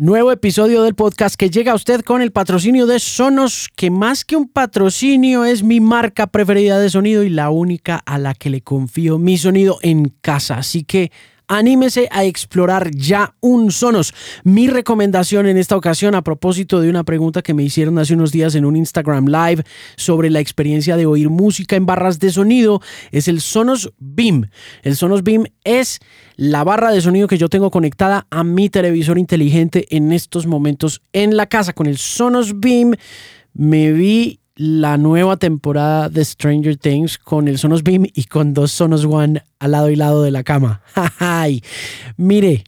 Nuevo episodio del podcast que llega a usted con el patrocinio de Sonos, que más que un patrocinio es mi marca preferida de sonido y la única a la que le confío mi sonido en casa. Así que anímese a explorar ya un Sonos. Mi recomendación en esta ocasión a propósito de una pregunta que me hicieron hace unos días en un Instagram Live sobre la experiencia de oír música en barras de sonido es el Sonos Beam. El Sonos Beam es la barra de sonido que yo tengo conectada a mi televisor inteligente en estos momentos en la casa. Con el Sonos Beam me vi la nueva temporada de Stranger Things con el Sonos Beam y con dos Sonos One al lado y lado de la cama. ¡Ay! Mire,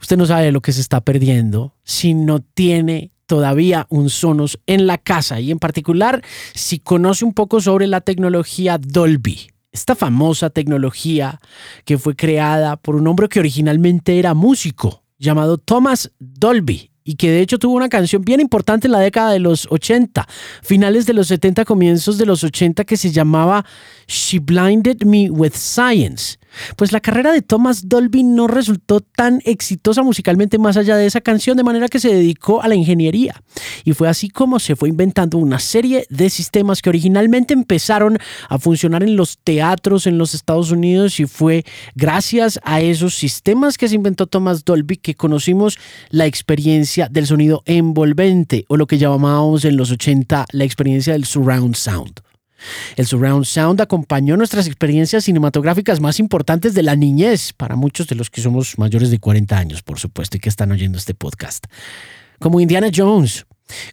usted no sabe lo que se está perdiendo si no tiene todavía un Sonos en la casa y en particular si conoce un poco sobre la tecnología Dolby. Esta famosa tecnología que fue creada por un hombre que originalmente era músico llamado Thomas Dolby y que de hecho tuvo una canción bien importante en la década de los 80, finales de los 70, comienzos de los 80, que se llamaba She Blinded Me with Science. Pues la carrera de Thomas Dolby no resultó tan exitosa musicalmente más allá de esa canción, de manera que se dedicó a la ingeniería. Y fue así como se fue inventando una serie de sistemas que originalmente empezaron a funcionar en los teatros en los Estados Unidos y fue gracias a esos sistemas que se inventó Thomas Dolby que conocimos la experiencia del sonido envolvente o lo que llamábamos en los 80 la experiencia del surround sound. El surround sound acompañó nuestras experiencias cinematográficas más importantes de la niñez, para muchos de los que somos mayores de 40 años, por supuesto, y que están oyendo este podcast. Como Indiana Jones,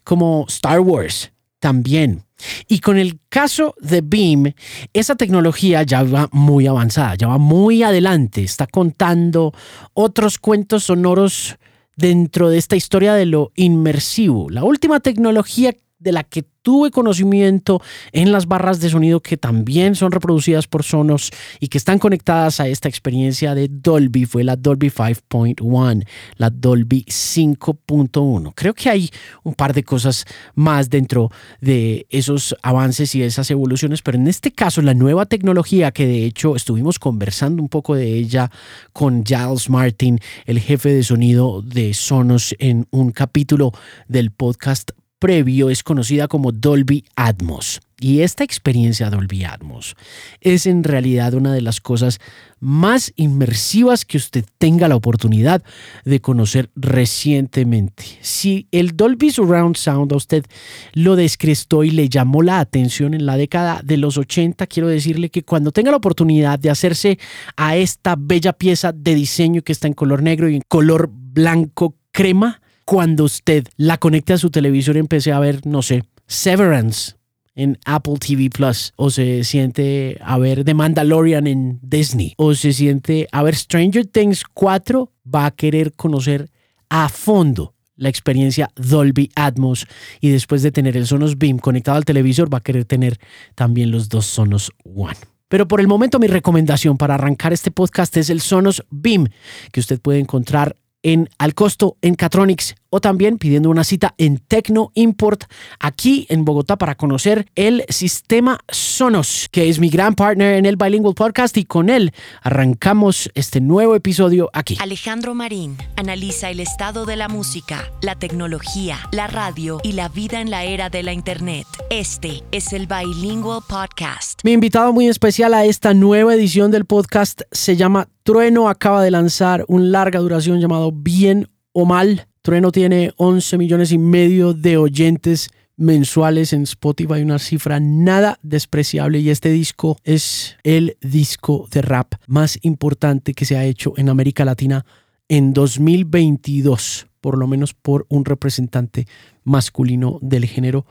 como Star Wars, también. Y con el caso de Beam, esa tecnología ya va muy avanzada, ya va muy adelante, está contando otros cuentos sonoros dentro de esta historia de lo inmersivo. La última tecnología de la que tuve conocimiento en las barras de sonido que también son reproducidas por Sonos y que están conectadas a esta experiencia de Dolby fue la Dolby 5.1, la Dolby 5.1. Creo que hay un par de cosas más dentro de esos avances y esas evoluciones, pero en este caso la nueva tecnología que de hecho estuvimos conversando un poco de ella con Giles Martin, el jefe de sonido de Sonos en un capítulo del podcast previo es conocida como Dolby Atmos. Y esta experiencia Dolby Atmos es en realidad una de las cosas más inmersivas que usted tenga la oportunidad de conocer recientemente. Si el Dolby Surround Sound a usted lo descrestó y le llamó la atención en la década de los 80, quiero decirle que cuando tenga la oportunidad de hacerse a esta bella pieza de diseño que está en color negro y en color blanco crema, cuando usted la conecte a su televisor y empiece a ver, no sé, Severance en Apple TV Plus, o se siente a ver The Mandalorian en Disney, o se siente a ver Stranger Things 4, va a querer conocer a fondo la experiencia Dolby Atmos y después de tener el Sonos Beam conectado al televisor va a querer tener también los dos Sonos One. Pero por el momento mi recomendación para arrancar este podcast es el Sonos Beam, que usted puede encontrar en al costo en Catronics o también pidiendo una cita en Tecno Import aquí en Bogotá para conocer el sistema Sonos, que es mi gran partner en el Bilingual Podcast y con él arrancamos este nuevo episodio aquí. Alejandro Marín analiza el estado de la música, la tecnología, la radio y la vida en la era de la Internet. Este es el Bilingual Podcast. Mi invitado muy especial a esta nueva edición del podcast se llama Trueno, acaba de lanzar un larga duración llamado Bien o Mal. Trueno tiene 11 millones y medio de oyentes mensuales en Spotify, una cifra nada despreciable y este disco es el disco de rap más importante que se ha hecho en América Latina en 2022, por lo menos por un representante masculino del género,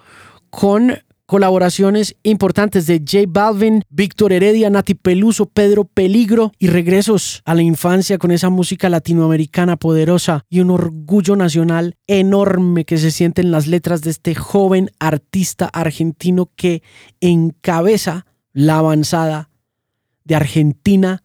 con colaboraciones importantes de J Balvin, Víctor Heredia, Nati Peluso, Pedro Peligro y regresos a la infancia con esa música latinoamericana poderosa y un orgullo nacional enorme que se siente en las letras de este joven artista argentino que encabeza la avanzada de Argentina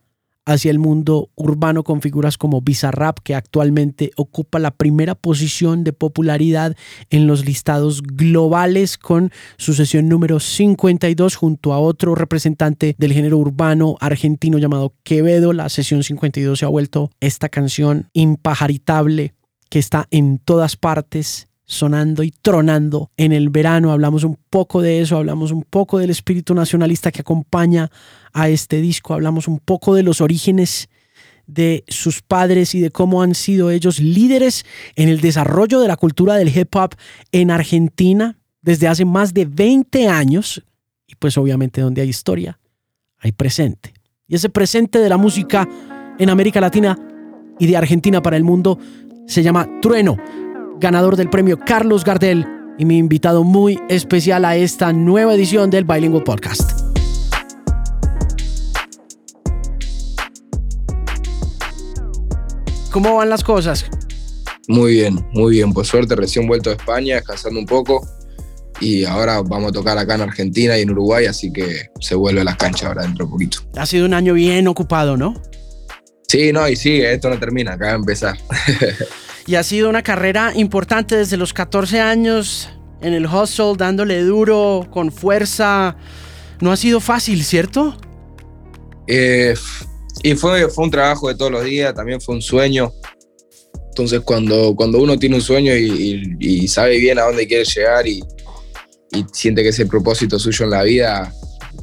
hacia el mundo urbano con figuras como Bizarrap, que actualmente ocupa la primera posición de popularidad en los listados globales con su sesión número 52 junto a otro representante del género urbano argentino llamado Quevedo. La sesión 52 se ha vuelto esta canción impajaritable que está en todas partes sonando y tronando en el verano. Hablamos un poco de eso, hablamos un poco del espíritu nacionalista que acompaña a este disco, hablamos un poco de los orígenes de sus padres y de cómo han sido ellos líderes en el desarrollo de la cultura del hip hop en Argentina desde hace más de 20 años. Y pues obviamente donde hay historia, hay presente. Y ese presente de la música en América Latina y de Argentina para el mundo se llama Trueno ganador del premio Carlos Gardel y mi invitado muy especial a esta nueva edición del Bilingual Podcast. ¿Cómo van las cosas? Muy bien, muy bien. Por suerte, recién vuelto de España, descansando un poco. Y ahora vamos a tocar acá en Argentina y en Uruguay, así que se vuelve a las canchas ahora dentro de poquito. Ha sido un año bien ocupado, ¿no? Sí, no, y sigue, esto no termina, acaba de empezar. y ha sido una carrera importante desde los 14 años en el hustle, dándole duro, con fuerza. No ha sido fácil, ¿cierto? Eh, y fue, fue un trabajo de todos los días, también fue un sueño. Entonces cuando, cuando uno tiene un sueño y, sabe bien a dónde quiere llegar y, y, siente que es el propósito suyo en la vida,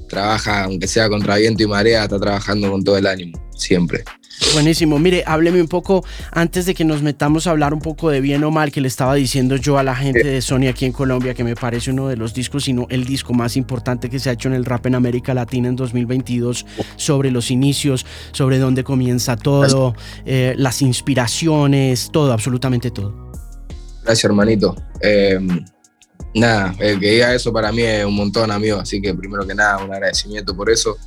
trabaja, aunque sea contra viento y marea, está trabajando con todo el ánimo, siempre. Buenísimo. Mire, hábleme un poco, antes de que nos metamos a hablar un poco de bien o mal, que le estaba diciendo yo a la gente de Sony aquí en Colombia, que me parece uno de los discos, sino el disco más importante que se ha hecho en el rap en América Latina en 2022, sobre los inicios, sobre dónde comienza todo, eh, las inspiraciones, todo, absolutamente todo. Gracias, hermanito. Em, nada, el que diga eso para mí es un montón, amigo. Así que primero que nada, un agradecimiento por eso.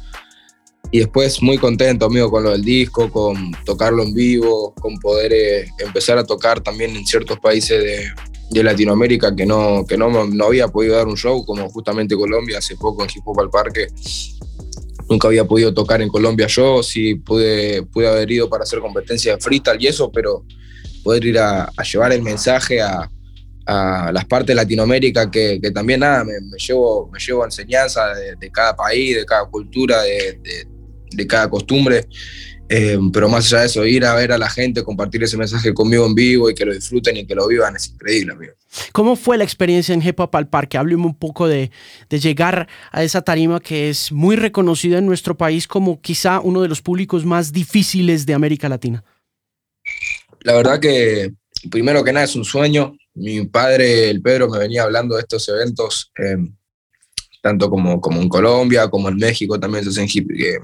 Y después muy contento, amigo, con lo del disco, con tocarlo en vivo, con poder eh, empezar a tocar también en ciertos países de, de Latinoamérica que, no, que no, no, había podido dar un show, como justamente Colombia, hace poco en Hip Hop al Parque. Nunca había podido tocar en Colombia yo, sí pude, pude haber ido para hacer competencia de freestyle y eso, pero poder ir a, llevar el mensaje a, a, las partes de Latinoamérica que, que también nada, me, llevo, me llevo enseñanza de, de, cada país, de cada cultura, de, de cada costumbre. Eh, pero más allá de eso, ir a ver a la gente, compartir ese mensaje conmigo en vivo y que lo disfruten y que lo vivan es increíble, amigo. ¿Cómo fue la experiencia en Hip Hop al Parque? Hábleme un poco de, de, llegar a esa tarima que es muy reconocida en nuestro país como quizá uno de los públicos más difíciles de América Latina. La verdad que, primero que nada, es un sueño. Mi padre, el Pedro, me venía hablando de estos eventos, eh, tanto como, como en Colombia, como en México también se hacen hip, eh,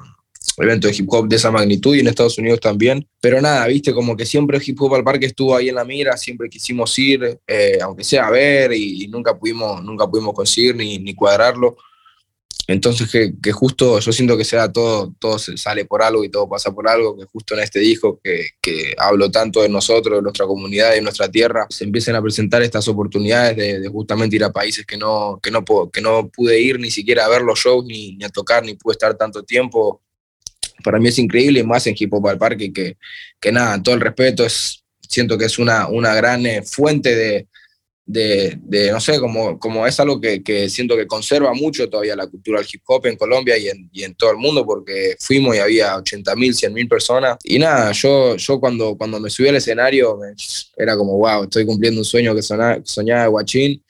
evento de hip hop de esa magnitud y en Estados Unidos también. Pero nada, viste, como que siempre hip hop al parque estuvo ahí en la mira, siempre quisimos ir, eh, aunque sea a ver, y, nunca, pudimos, nunca pudimos conseguir ni, ni cuadrarlo. Entonces, que, que, justo yo siento que sea todo, todo sale por algo y todo pasa por algo, que justo en este disco que, que hablo tanto de nosotros, de nuestra comunidad, de nuestra tierra, se empiecen a presentar estas oportunidades de, de justamente ir a países que no, que, no, que no pude ir ni siquiera a ver los shows, ni, ni a tocar, ni pude estar tanto tiempo para mí es increíble, más en Hip Hop al Parque, que, que nada, todo el respeto, es, siento que es una, una gran eh, fuente de, de, de, no sé, como, como es algo que, que, siento que conserva mucho todavía la cultura del hip hop en Colombia y en, y en todo el mundo, porque fuimos y había 80 mil, 100 mil personas. Y nada, yo, yo cuando, cuando me subí al escenario era como, wow, estoy cumpliendo un sueño que soñaba de Guachín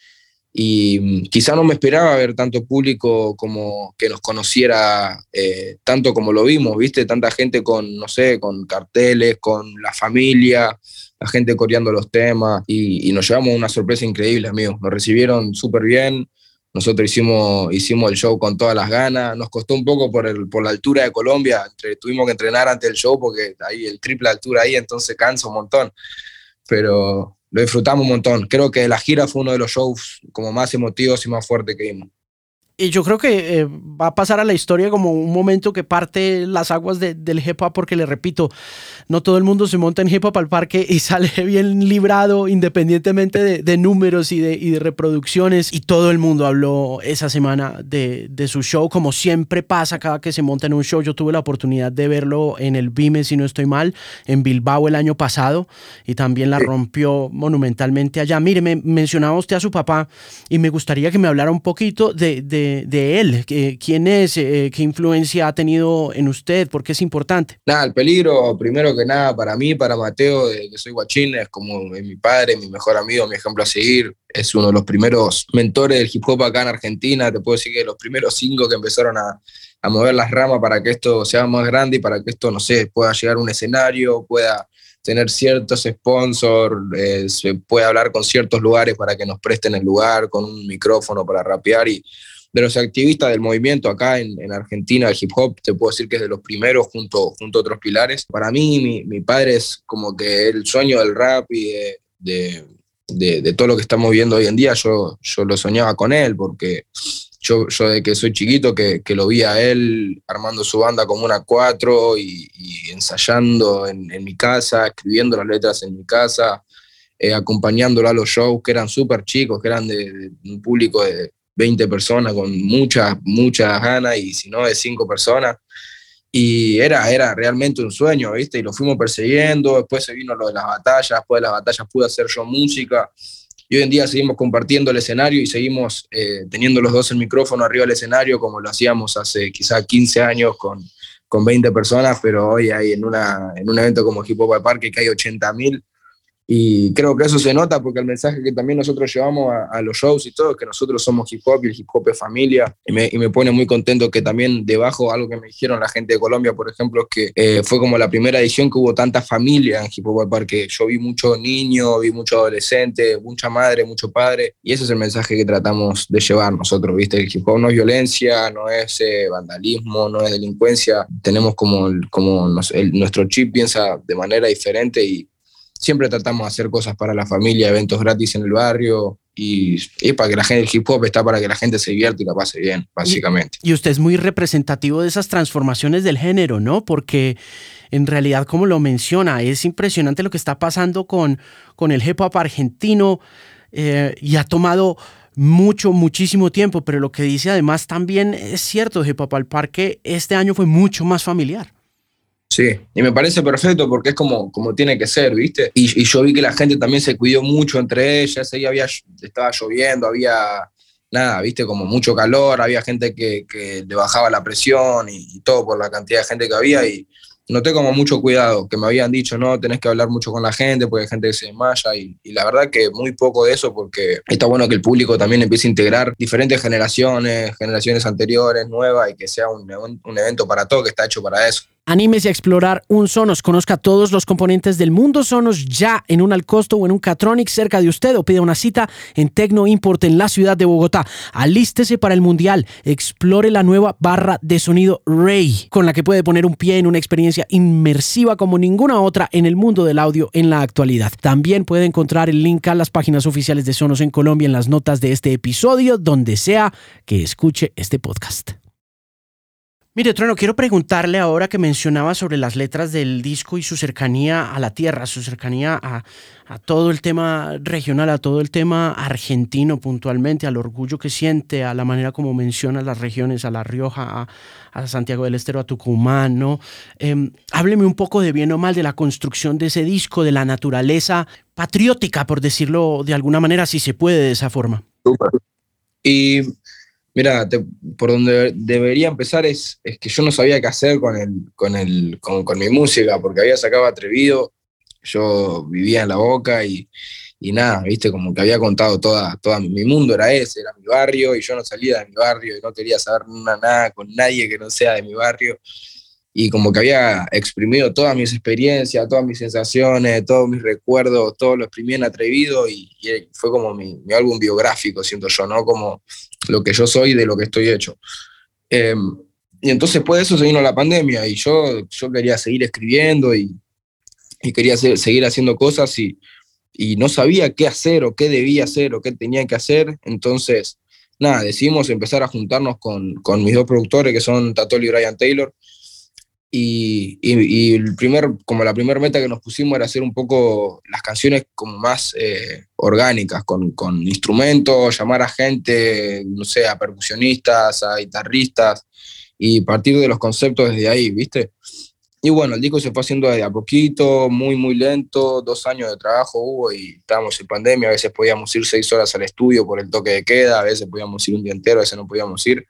y mm, quizá no me esperaba ver tanto público como que nos conociera eh, tanto como lo vimos, ¿viste? Tanta gente con, no sé, con carteles, con la familia, la gente coreando los temas y, nos llevamos una sorpresa increíble, amigos. Nos recibieron súper bien, nosotros hicimos, hicimos el show con todas las ganas, nos costó un poco por, el, por la altura de Colombia, entre, tuvimos que entrenar antes del show porque hay el triple altura ahí, entonces cansa un montón, pero lo disfrutamos un montón. Creo que la gira fue uno de los shows como más emotivos y más fuertes que vimos. Y yo creo que eh, va a pasar a la historia como un momento que parte las aguas del hip hop, porque le repito, no todo el mundo se monta en hip hop al parque y sale bien librado independientemente de, números y de, y de, reproducciones. Y todo el mundo habló esa semana de, de, su show, como siempre pasa cada que se monta en un show. Yo tuve la oportunidad de verlo en el Vime, si no estoy mal, en Bilbao el año pasado, y también la rompió monumentalmente allá. Mire, me mencionaba usted a su papá y me gustaría que me hablara un poquito de de, él? ¿Quién es? Eh, ¿Qué influencia ha tenido en usted? ¿Por qué es importante? Nada, el peligro, primero que nada, para mí, para Mateo, que soy guachín, es como mi padre, mi mejor amigo, mi ejemplo a seguir. Es uno de los primeros mentores del hip hop acá en Argentina. Te puedo decir que los primeros cinco que empezaron a, a mover las ramas para que esto sea más grande y para que esto, no sé, pueda llegar a un escenario, pueda tener ciertos sponsors, eh, se puede hablar con ciertos lugares para que nos presten el lugar, con un micrófono para rapear y de los activistas del movimiento acá en, Argentina, el hip hop, te puedo decir que es de los primeros junto, junto a otros pilares. Para mí, mi, mi padre es como que el sueño del rap y de, de, de, todo lo que estamos viendo hoy en día, yo, yo lo soñaba con él porque yo, yo de que soy chiquito, que, que, lo vi a él armando su banda como una cuatro y, ensayando en, en, mi casa, escribiendo las letras en mi casa, eh, acompañándolo a los shows que eran súper chicos, que eran de, un público de 20 personas con muchas, muchas ganas y si no de 5 personas. Y era, era realmente un sueño, ¿viste? Y lo fuimos persiguiendo, después se vino lo de las batallas, después de las batallas pude hacer yo música y hoy en día seguimos compartiendo el escenario y seguimos eh, teniendo los dos el micrófono arriba del escenario como lo hacíamos hace quizá 15 años con, con 20 personas, pero hoy hay en, una, en un evento como Hip Hop Parque que hay 80 mil y creo que eso se nota porque el mensaje que también nosotros llevamos a, los shows y todo que nosotros somos hip hop y el hip hop es familia. Y me, y me, pone muy contento que también debajo, algo que me dijeron la gente de Colombia, por ejemplo, es que eh, fue como la primera edición que hubo tanta familia en Hip Hop Parque. Yo vi muchos niños, vi muchos adolescentes, mucha madre, mucho padre. Y ese es el mensaje que tratamos de llevar nosotros, ¿viste? El hip hop no es violencia, no es eh, vandalismo, no es delincuencia. Tenemos como, como nuestro chip piensa de manera diferente y siempre tratamos de hacer cosas para la familia, eventos gratis en el barrio, y para que la gente, el hip hop está para que la gente se divierta y la pase bien, básicamente. Y, usted es muy representativo de esas transformaciones del género, ¿no? Porque en realidad, como lo menciona, es impresionante lo que está pasando con, con el hip hop argentino eh, y ha tomado mucho, muchísimo tiempo, pero lo que dice además también es cierto, hip hop al parque este año fue mucho más familiar. Sí, y me parece perfecto porque es como, como tiene que ser, ¿viste? Y, yo vi que la gente también se cuidó mucho entre ellas, ahí había, estaba lloviendo, había nada, ¿viste? Como mucho calor, había gente que, que le bajaba la presión y, todo por la cantidad de gente que había y, noté como mucho cuidado, que me habían dicho, no, tenés que hablar mucho con la gente porque hay gente que se desmaya y, la verdad que muy poco de eso porque está bueno que el público también empiece a integrar diferentes generaciones, generaciones anteriores, nuevas y que sea un, un evento para todo, que está hecho para eso. Anímese a explorar un Sonos, conozca todos los componentes del mundo Sonos ya en un Alcosto o en un Catronic cerca de usted o pida una cita en Tecno Import en la ciudad de Bogotá. Alístese para el Mundial, explore la nueva barra de sonido Ray, con la que puede poner un pie en una experiencia inmersiva como ninguna otra en el mundo del audio en la actualidad. También puede encontrar el link a las páginas oficiales de Sonos en Colombia en las notas de este episodio, donde sea que escuche este podcast. Mire, Trueno, quiero preguntarle ahora que mencionaba sobre las letras del disco y su cercanía a la tierra, su cercanía a, todo el tema regional, a todo el tema argentino puntualmente, al orgullo que siente, a la manera como menciona las regiones, a La Rioja, a, Santiago del Estero, a Tucumán, ¿no? Em, hábleme un poco de bien o mal de la construcción de ese disco, de la naturaleza patriótica, por decirlo de alguna manera, si se puede de esa forma. Y Mira, por donde debería empezar es, es, que yo no sabía qué hacer con, el, con, el, con, con, mi música, porque había sacado Atrevido, yo vivía en la boca y, y, nada, viste, como que había contado toda, toda mi mundo era ese, era mi barrio, y yo no salía de mi barrio y no quería saber nada, con nadie que no sea de mi barrio. Y como que había exprimido todas mis experiencias, todas mis sensaciones, todos mis recuerdos, todo lo exprimí en Atrevido y, y fue como mi, mi álbum biográfico, siento yo, ¿no? Como lo que yo soy de lo que estoy hecho. Em, y entonces de eso se vino la pandemia y yo, yo quería seguir escribiendo y, y quería seguir haciendo cosas y, y, no sabía qué hacer o qué debía hacer o qué tenía que hacer. Entonces, nada, decidimos empezar a juntarnos con, con mis dos productores que son Tatoli y Brian Taylor y, el primer, como la primera meta que nos pusimos era hacer un poco las canciones como más eh, orgánicas, con, con, instrumentos, llamar a gente, no sé, a percusionistas, a guitarristas, y partir de los conceptos desde ahí, ¿viste? Y bueno, el disco se fue haciendo de a poquito, muy, muy lento, dos años de trabajo hubo y estábamos en pandemia, a veces podíamos ir seis horas al estudio por el toque de queda, a veces podíamos ir un día entero, a veces no podíamos ir.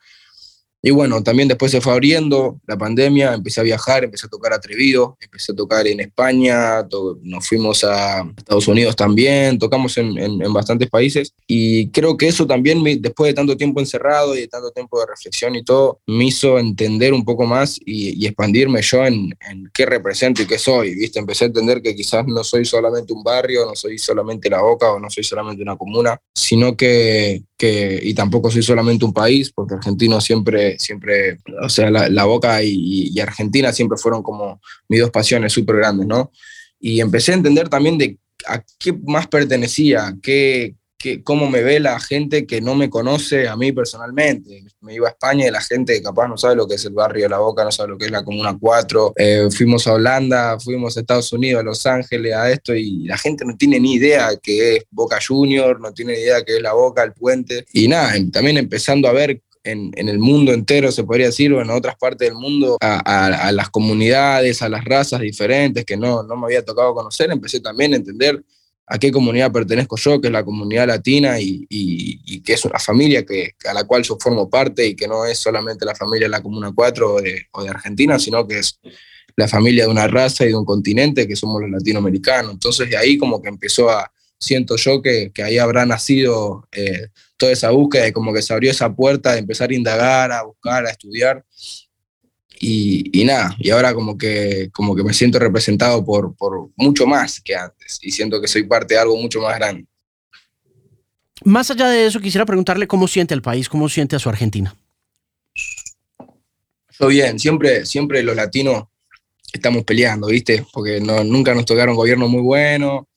Y bueno, también después se fue abriendo la pandemia, empecé a viajar, empecé a tocar atrevido, empecé a tocar en España, nos fuimos a Estados Unidos también, tocamos en, en, bastantes países y creo que eso también, después de tanto tiempo encerrado y de tanto tiempo de reflexión y todo, me hizo entender un poco más y, expandirme yo en, en, qué represento y qué soy, ¿viste? Empecé a entender que quizás no soy solamente un barrio, no soy solamente la boca o no soy solamente una comuna, sino que, que y tampoco soy solamente un país, porque argentino siempre siempre, o sea, la, Boca y, Argentina siempre fueron como mis dos pasiones súper grandes, ¿no? Y empecé a entender también de a qué más pertenecía, qué, qué, cómo me ve la gente que no me conoce a mí personalmente. Me iba a España y la gente capaz no sabe lo que es el barrio de La Boca, no sabe lo que es la Comuna 4. Eh, fuimos a Holanda, fuimos a Estados Unidos, a Los Ángeles, a esto, y la gente no tiene ni idea qué es Boca Junior, no tiene ni idea qué es La Boca, el puente. Y nada, también empezando a ver en, el mundo entero, se podría decir, o en otras partes del mundo, a, las comunidades, a las razas diferentes que no, no me había tocado conocer, empecé también a entender a qué comunidad pertenezco yo, que es la comunidad latina y, y, que es una familia que, a la cual yo formo parte y que no es solamente la familia de la Comuna 4 o de, o de Argentina, sino que es la familia de una raza y de un continente que somos los latinoamericanos. Entonces de ahí como que empezó a, siento yo que, que ahí habrá nacido eh, toda esa búsqueda y como que se abrió esa puerta de empezar a indagar, a buscar, a estudiar. Y, y, nada, y ahora como que, como que me siento representado por, por mucho más que antes y siento que soy parte de algo mucho más grande. Más allá de eso, quisiera preguntarle cómo siente el país, cómo siente a su Argentina. Yo bien, siempre, siempre los latinos estamos peleando, ¿viste? Porque no, nunca nos tocaron gobierno muy bueno,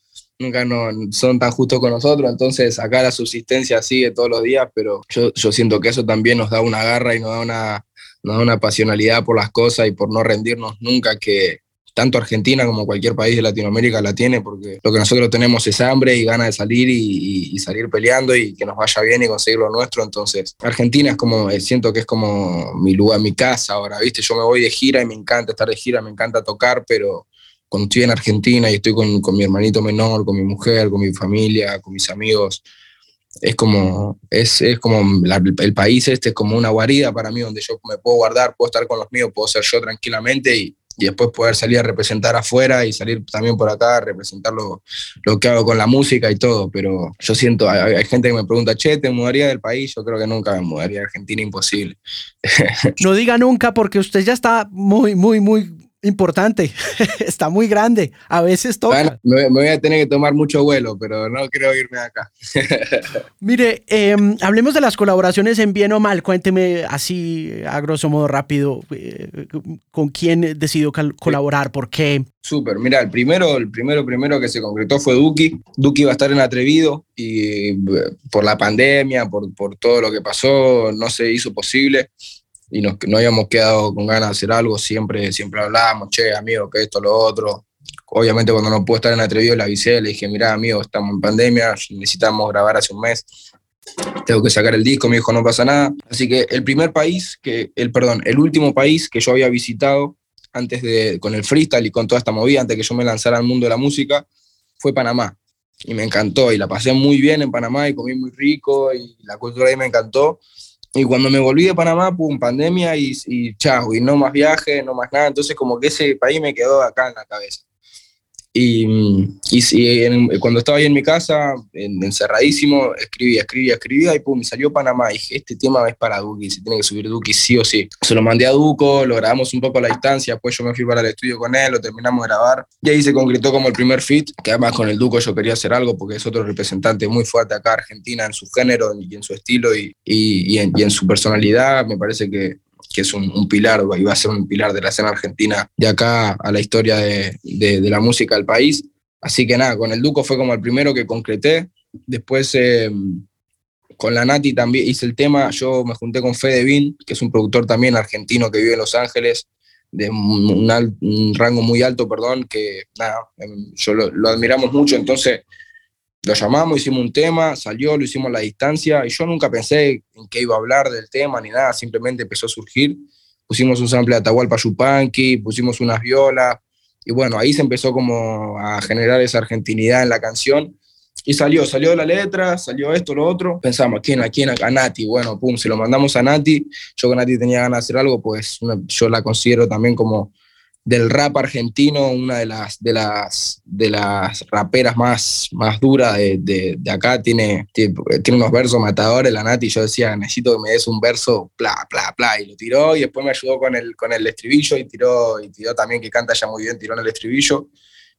nunca no, son tan justos con nosotros, entonces acá la subsistencia sigue todos los días, pero yo, yo siento que eso también nos da una garra y nos da una, una pasionalidad por las cosas y por no rendirnos nunca, que tanto Argentina como cualquier país de Latinoamérica la tiene, porque lo que nosotros tenemos es hambre y ganas de salir y, salir peleando y que nos vaya bien y conseguir lo nuestro, entonces Argentina es como, eh, siento que es como mi lugar, mi casa ahora, ¿viste? Yo me voy de gira y me encanta estar de gira, me encanta tocar, pero cuando estoy en Argentina y estoy con, con, mi hermanito menor, con mi mujer, con mi familia, con mis amigos, es como, es, es como el país este es como una guarida para mí donde yo me puedo guardar, puedo estar con los míos, puedo ser yo tranquilamente y, y después poder salir a representar afuera y salir también por acá a representar lo, lo, que hago con la música y todo. Pero yo siento, hay, hay, gente que me pregunta, che, ¿te mudaría del país? Yo creo que nunca me mudaría a Argentina, imposible. No diga nunca porque usted ya está muy, muy, muy importante, está muy grande, a veces toca. me, voy a tener que tomar mucho vuelo, pero no quiero irme acá. Mire, em, hablemos de las colaboraciones en bien o mal, cuénteme así a grosso modo rápido, eh, con quién decidió colaborar, por qué. Súper, mira, el primero, el primero, primero que se concretó fue Duki. Duki iba a estar en Atrevido y eh, por la pandemia, por, por todo lo que pasó, no se hizo posible y nos, no habíamos quedado con ganas de hacer algo, siempre, siempre hablábamos, che, amigo, que esto, lo otro. Obviamente cuando no puedo estar en Atrevido le avisé, le dije, mira, amigo, estamos en pandemia, necesitamos grabar hace un mes, tengo que sacar el disco, me dijo, no pasa nada. Así que el primer país, que, el, perdón, el último país que yo había visitado antes de, con el freestyle y con toda esta movida, antes que yo me lanzara al mundo de la música, fue Panamá. Y me encantó, y la pasé muy bien en Panamá, y comí muy rico, y la cultura ahí me encantó. Y cuando me volví de Panamá, pum, pandemia y, y chao, y no más viaje, no más nada. Entonces como que ese país me quedó acá en la cabeza. Y, y, cuando estaba ahí en mi casa, encerradísimo, escribía, escribía, escribía y pum, salió Panamá. Y dije, este tema es para Duki, se tiene que subir Duki sí o sí. Se lo mandé a Duco, lo grabamos un poco a la distancia, después yo me fui para el estudio con él, lo terminamos de grabar. Y ahí se concretó como el primer fit, que además con el Duco yo quería hacer algo porque es otro representante muy fuerte acá, Argentina, en su género y en su estilo y, y en, y en su personalidad. Me parece que que es un, pilar, y va a ser un pilar de la escena argentina de acá a la historia de, de, la música del país. Así que nada, con el Duco fue como el primero que concreté. Después eh, con la Nati también hice el tema. Yo me junté con Fede Bin, que es un productor también argentino que vive en Los Ángeles, de un, rango muy alto, perdón, que nada, em, yo lo, lo admiramos mucho. Entonces lo llamamos, hicimos un tema, salió, lo hicimos a la distancia y yo nunca pensé en qué iba a hablar del tema ni nada, simplemente empezó a surgir pusimos un sample de Atahualpa Yupanqui, pusimos unas violas, y bueno, ahí se empezó como a generar esa argentinidad en la canción, y salió, salió la letra, salió esto, lo otro. Pensamos, ¿a quién? ¿A quién? A Nati. Bueno, pum, se lo mandamos a Nati. Yo con Nati tenía ganas de hacer algo, pues yo la considero también como del rap argentino, una de las, de las, de las raperas más, más duras de, de, acá, tiene, tiene, unos versos matadores, la Nati, yo decía, necesito que me des un verso, bla, bla, bla, y lo tiró, y después me ayudó con el, con el estribillo, y tiró, y tiró también, que canta ya muy bien, tiró en el estribillo,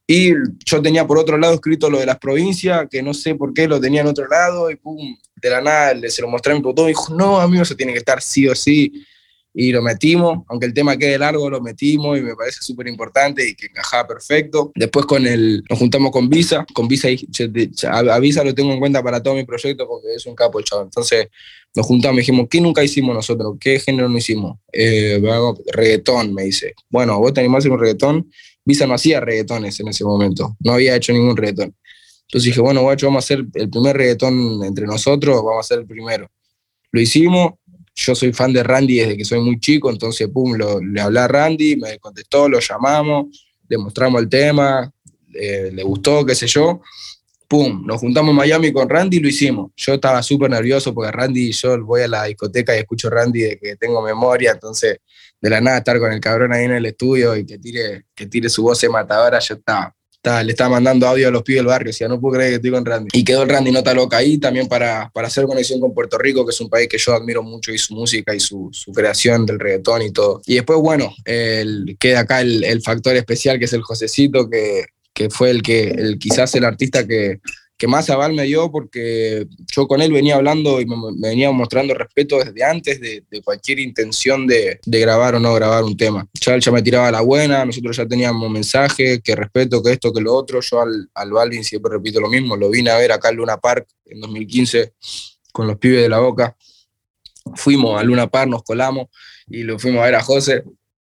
y yo tenía por otro lado escrito lo de las provincias, que no sé por qué lo tenía en otro lado, y pum, de la nada se lo mostré a mi y dijo, no, amigo, eso tiene que estar sí o sí y lo metimos, aunque el tema quede largo, lo metimos y me parece súper importante y que encajaba perfecto. Después con el, nos juntamos con Visa, con Visa, a Visa lo tengo en cuenta para todo mi proyecto porque es un capo el chavo. Entonces nos juntamos y dijimos, ¿qué nunca hicimos nosotros? ¿Qué género no hicimos? Eh, reggaetón, me dice. Bueno, vos te animás a hacer un reggaetón. Visa no hacía reggaetones en ese momento, no había hecho ningún reggaetón. Entonces dije, bueno, guacho, vamos a hacer el primer reggaetón entre nosotros, vamos a hacer el primero. Lo hicimos, yo soy fan de Randy desde que soy muy chico, entonces, pum, le hablé a Randy, me contestó, lo llamamos, le mostramos el tema, le gustó, qué sé yo. Pum, nos juntamos en Miami con Randy y lo hicimos. Yo estaba súper nervioso porque Randy, yo voy a la discoteca y escucho Randy de que tengo memoria, entonces de la nada estar con el cabrón ahí en el estudio y que tire, que tire su voz de matadora, yo estaba le estaba mandando audio a los pibes del barrio, decía, no puedo creer que estoy con Randy. Y quedó el Randy Nota Loca ahí también para, para hacer conexión con Puerto Rico, que es un país que yo admiro mucho y su música y su, su creación del reggaetón y todo. Y después, bueno, el, queda acá el, el factor especial que es el Josecito, que, que fue el que, el, quizás el artista que, que más aval me dio porque yo con él venía hablando y me, venía mostrando respeto desde antes de, cualquier intención de, grabar o no grabar un tema. Ya ya me tiraba la buena, nosotros ya teníamos mensaje, que respeto, que esto, que lo otro. Yo al, al Balvin siempre repito lo mismo, lo vine a ver acá en Luna Park en 2015 con los pibes de la boca. Fuimos a Luna Park, nos colamos y lo fuimos a ver a José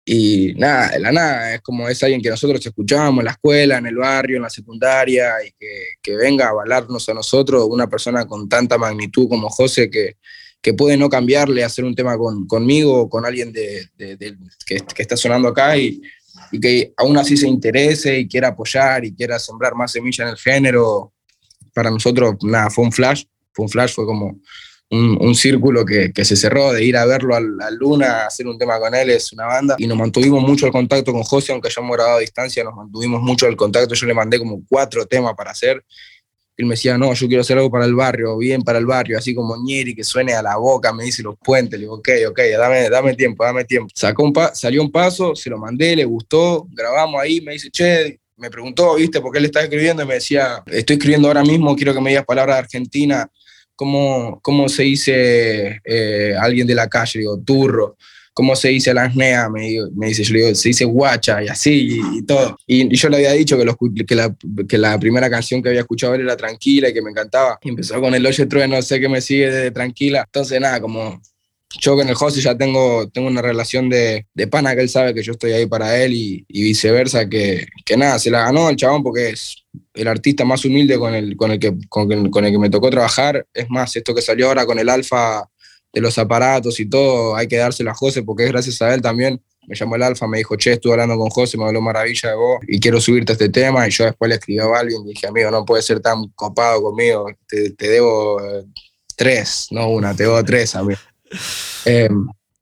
y nada, de la nada, es como es alguien que nosotros escuchábamos en la escuela, en el barrio, en la secundaria, y que, que venga a avalarnos a nosotros, una persona con tanta magnitud como José, que, que puede no cambiarle, hacer un tema con, conmigo o con alguien de, de, que, que, está sonando acá y, y, que aún así se interese y quiera apoyar y quiera sembrar más semilla en el género. Para nosotros, nada, fue un flash, fue un flash, fue como un, círculo que, que, se cerró de ir a verlo al, Luna, hacer un tema con él, es una banda. Y nos mantuvimos mucho el contacto con José, aunque hayamos grabado a distancia, nos mantuvimos mucho el contacto. Yo le mandé como cuatro temas para hacer. Él me decía, no, yo quiero hacer algo para el barrio, bien para el barrio, así como Ñeri, que suene a la boca, me dice los puentes. Le digo, ok, ok, dame, dame tiempo, dame tiempo. Sacó un salió un paso, se lo mandé, le gustó, grabamos ahí, me dice, che, me preguntó, ¿viste? ¿Por qué le estás escribiendo? Y me decía, estoy escribiendo ahora mismo, quiero que me digas palabras de Argentina cómo, cómo se dice eh, alguien de la calle, digo, turro, cómo se dice la me, me, dice, yo le digo, se dice guacha y así y, todo. Y, yo le había dicho que, que, la, que, la, primera canción que había escuchado era Tranquila y que me encantaba. Y empezó con el Oye no sé qué me sigue de Tranquila. Entonces, nada, como yo con el José ya tengo, tengo una relación de, de, pana que él sabe que yo estoy ahí para él y, viceversa, que, que, nada, se la ganó el chabón porque es el artista más humilde con el, con, el que, con, el, que me tocó trabajar. Es más, esto que salió ahora con el alfa de los aparatos y todo, hay que dárselo a José porque es gracias a él también. Me llamó el alfa, me dijo, che, estuve hablando con José, me habló maravilla de vos y quiero subirte a este tema. Y yo después le escribí a alguien y dije, amigo, no puedes ser tan copado conmigo, te, te debo eh, tres, no una, te debo tres, amigo. Eh,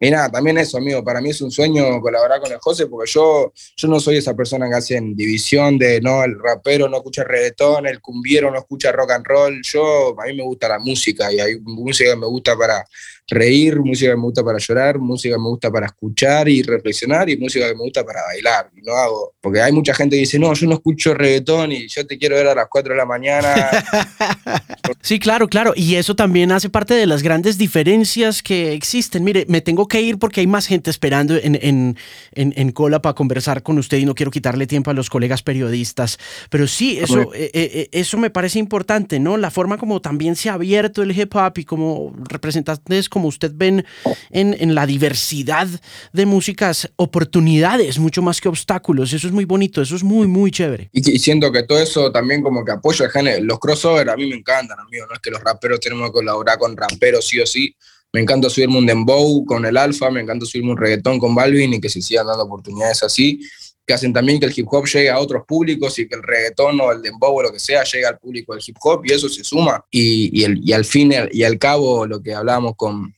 y nada, también eso, amigo, para mí es un sueño colaborar con el José, porque yo, yo no soy esa persona que hace en división de, no, el rapero no escucha reggaetón, el cumbiero no escucha rock and roll. Yo, a mí me gusta la música y hay música que me gusta para reír, música que me gusta para llorar, música que me gusta para escuchar y reflexionar y música que me gusta para bailar. no hago, porque hay mucha gente que dice, no, yo no escucho reggaetón y yo te quiero ver a las 4 de la mañana. sí, claro, claro. Y eso también hace parte de las grandes diferencias que existen. Mire, me tengo que ir porque hay más gente esperando en, en, en, cola para conversar con usted y no quiero quitarle tiempo a los colegas periodistas. Pero sí, eso, eh, eh, eh, eso me parece importante, ¿no? La forma como también se ha abierto el hip hop y como representantes como usted ven en, en la diversidad de músicas, oportunidades mucho más que obstáculos. Eso es muy bonito, eso es muy, muy chévere. Y, siento que todo eso también como que apoya el género. Los crossovers a mí me encantan, amigo. No es que los raperos tenemos que colaborar con raperos sí o sí. me encanta subirme un dembow con el alfa, me encanta subirme un reggaetón con Balvin y que se sigan dando oportunidades así, que hacen también que el hip hop llegue a otros públicos y que el reggaetón o el dembow o lo que sea llegue al público del hip hop y eso se suma. Y, y al fin y al cabo, lo que hablábamos con,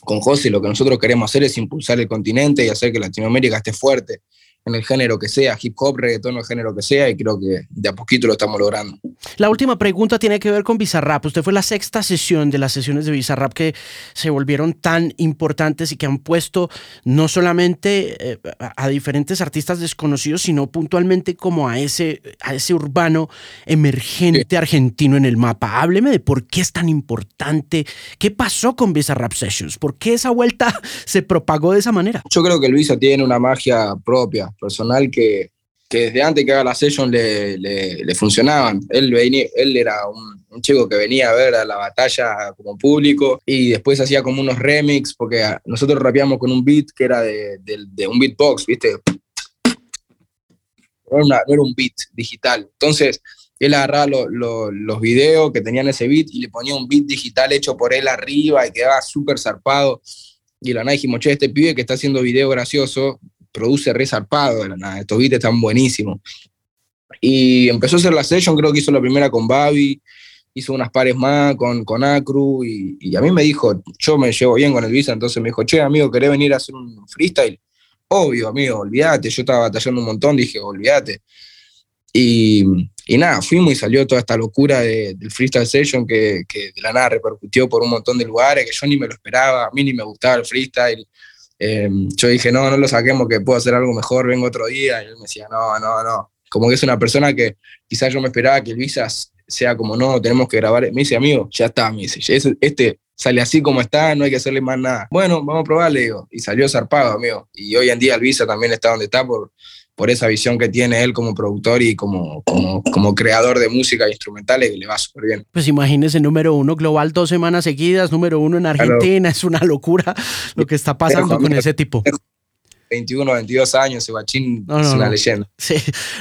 con José, lo que nosotros queremos hacer es impulsar el continente y hacer que Latinoamérica esté fuerte en el género que sea, hip hop, reggaetón, el género que sea, y creo que de a poquito lo estamos logrando. La última pregunta tiene que ver con Bizarrap. Usted fue la sexta sesión de las sesiones de Bizarrap que se volvieron tan importantes y que han puesto no solamente eh, a diferentes artistas desconocidos, sino puntualmente como a ese, a ese urbano emergente argentino en el mapa. Hábleme de por qué es tan importante, qué pasó con Bizarrap Sessions, por qué esa vuelta se propagó de esa manera. Yo creo que Luisa tiene una magia propia personal que, que desde antes que haga la session le, le, funcionaban. Él, venía, él era un, chico que venía a ver a la batalla como público y después hacía como unos remix, porque nosotros rapeamos con un beat que era de, de, un beatbox, ¿viste? No era, un beat digital. Entonces, él agarraba los videos que tenían ese beat y le ponía un beat digital hecho por él arriba y quedaba súper zarpado. Y la nada dijimos, che, este pibe que está haciendo video gracioso, produce resarpado de la nada, estos beats están buenísimos. Y empezó a hacer la session, creo que hizo la primera con Babi, hizo unas pares más con, con Acru, y, a mí me dijo, yo me llevo bien con el Visa, entonces me dijo, che, amigo, ¿querés venir a hacer un freestyle? Obvio, amigo, olvídate, yo estaba batallando un montón, dije, olvídate. Y, y, nada, fuimos y salió toda esta locura del freestyle session que, que, de la nada repercutió por un montón de lugares que yo ni me lo esperaba, a mí ni me gustaba el freestyle. Eh, yo dije, no, no lo saquemos, que puedo hacer algo mejor, vengo otro día. Y él me decía, no, no, no. Como que es una persona que quizás yo me esperaba que Luisas sea como, no, tenemos que grabar. Me dice, amigo, ya está, me dice, este sale así como está, no hay que hacerle más nada. Bueno, vamos a probarle, digo. Y salió zarpado, amigo. Y hoy en día Luisa también está donde está por, por esa visión que tiene él como productor y como, como, creador de música instrumental que le va súper bien. Pues imagínese, número uno global dos semanas seguidas, número uno en Argentina, es una locura lo que está pasando con ese tipo. 21, 22 años, ese guachín es una leyenda. Sí.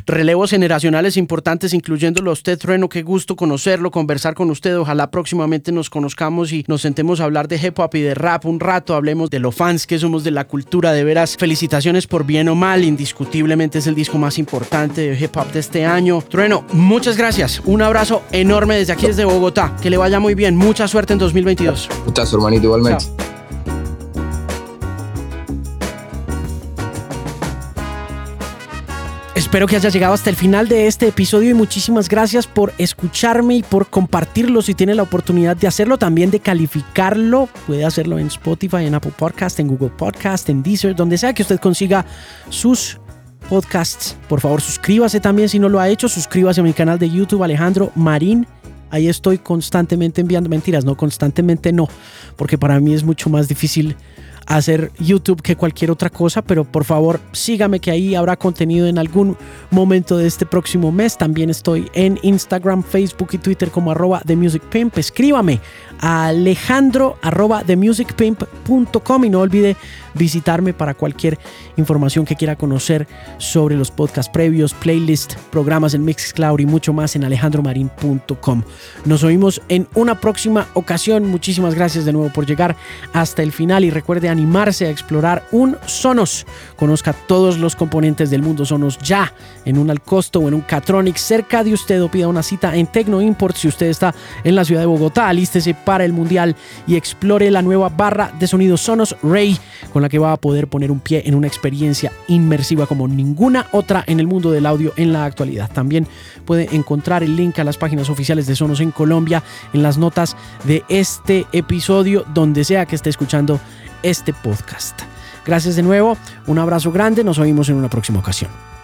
Relevos generacionales importantes, incluyéndolo a usted, Trueno. Qué gusto conocerlo, conversar con usted. Ojalá próximamente nos conozcamos y nos sentemos a hablar de hip hop y de rap un rato. Hablemos de lo fans que somos de la cultura. De veras, felicitaciones por bien o mal. Indiscutiblemente es el disco más importante de hip hop de este año. Trueno, muchas gracias. Un abrazo enorme desde aquí, desde Bogotá. Que le vaya muy bien. Mucha suerte en 2022. Muchas, hermanito, igualmente. Espero que hayas llegado hasta el final de este episodio y muchísimas gracias por escucharme y por compartirlo si tiene la oportunidad de hacerlo, también de calificarlo. Puede hacerlo en Spotify, en Apple Podcast, en Google Podcast, en Deezer, donde sea que usted consiga sus podcasts. Por favor, suscríbase también si no lo ha hecho. Suscríbase a mi canal de YouTube, Alejandro Marín. Ahí estoy constantemente enviando mentiras, no constantemente no, porque para mí es mucho más difícil hacer YouTube que cualquier otra cosa, pero por favor sígame que ahí habrá contenido en algún momento de este próximo mes. También estoy en Instagram, Facebook y Twitter como arroba The Music Pimp. Escríbame a alejandro arroba themusicpimp.com y no olvide visitarme para cualquier información que quiera conocer sobre los podcasts previos, playlists, programas en Mixcloud y mucho más en alejandromarin.com. Nos oímos en una próxima ocasión. Muchísimas gracias de nuevo por llegar hasta el final y recuerde animarse a explorar un Sonos. Conozca todos los componentes del mundo Sonos ya en un Alcosto o en un Catronic cerca de usted o pida una cita en Tecno Import si usted está en la ciudad de Bogotá. Alístese para el Mundial y explore la nueva barra de sonido Sonos Ray con que va a poder poner un pie en una experiencia inmersiva como ninguna otra en el mundo del audio en la actualidad. También puede encontrar el link a las páginas oficiales de Sonos en Colombia en las notas de este episodio, donde sea que esté escuchando este podcast. Gracias de nuevo, un abrazo grande, nos oímos en una próxima ocasión.